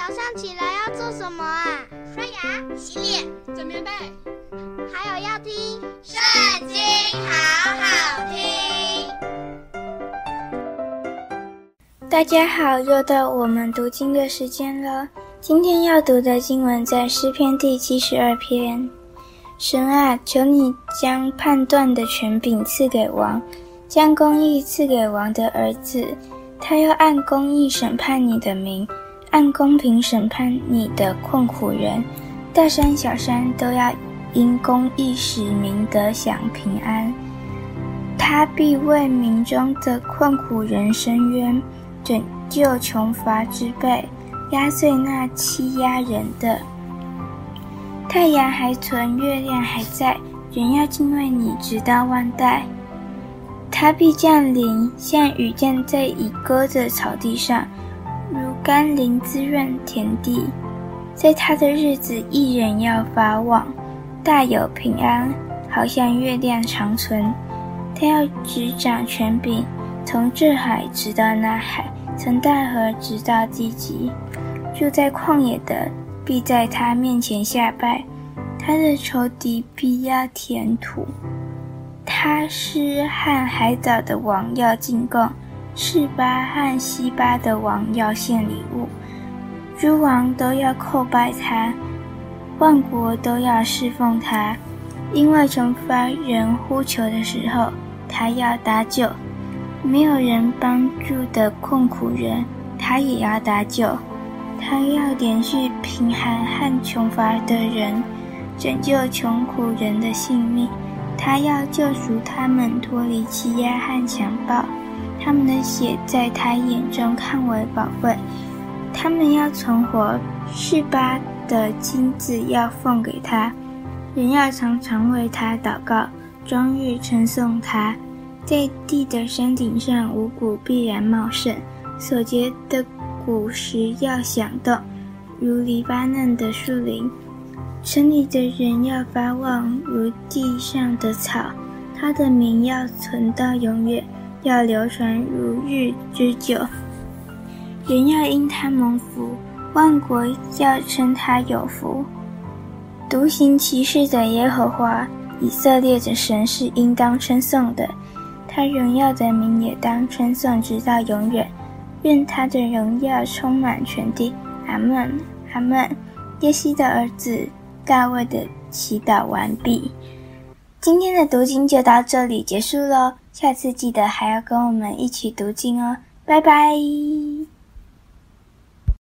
早上起来要做什么啊？刷牙、洗脸、整棉被，还有要听《圣经》，好好听。大家好，又到我们读经的时间了。今天要读的经文在诗篇第七十二篇。神啊，求你将判断的权柄赐给王，将公义赐给王的儿子。他要按公义审判你的名，按公平审判你的困苦人。大山小山都要因公义使民得享平安。他必为民中的困苦人伸冤，拯救穷乏之辈，压碎那欺压人的。太阳还存，月亮还在，人要敬畏你，直到万代。他必降临，像雨降在已割的草地上，甘霖滋润田地。在他的日子，一人要发旺，大有平安，好像月亮长存。他要执掌权柄，从这海直到那海，从大河直到地极。住在旷野的，必在他面前下拜，他的仇敌必压填土。他施和海岛的王要进贡，示巴和西巴的王要献礼物，诸王都要叩拜他，万国都要侍奉他，因为穷乏人呼求的时候，他要搭救；没有人帮助的困苦人，他也要搭救。他要怜恤贫寒和穷乏的人，拯救穷苦人的性命。他要救赎他们脱离欺压和强暴，他们的血在他眼中看为宝贵。他们要存活，示巴的金子要奉给他，人要常常为他祷告，终日称颂他。在地的山顶上，五谷必然茂盛，所结的果实要响动，如黎巴嫩的树林。城里的人要发旺，如地上的草；他的名要存到永远，要流传如日之久。人要因他蒙福，万国要称他有福。独行奇事的耶和华，以色列的神是应当称颂的，他荣耀的名也当称颂，直到永远。愿他的荣耀充满全地。阿门，阿门。耶西的儿子。大卫的祈祷完毕，今天的读经就到这里结束喽。下次记得还要跟我们一起读经哦，拜拜。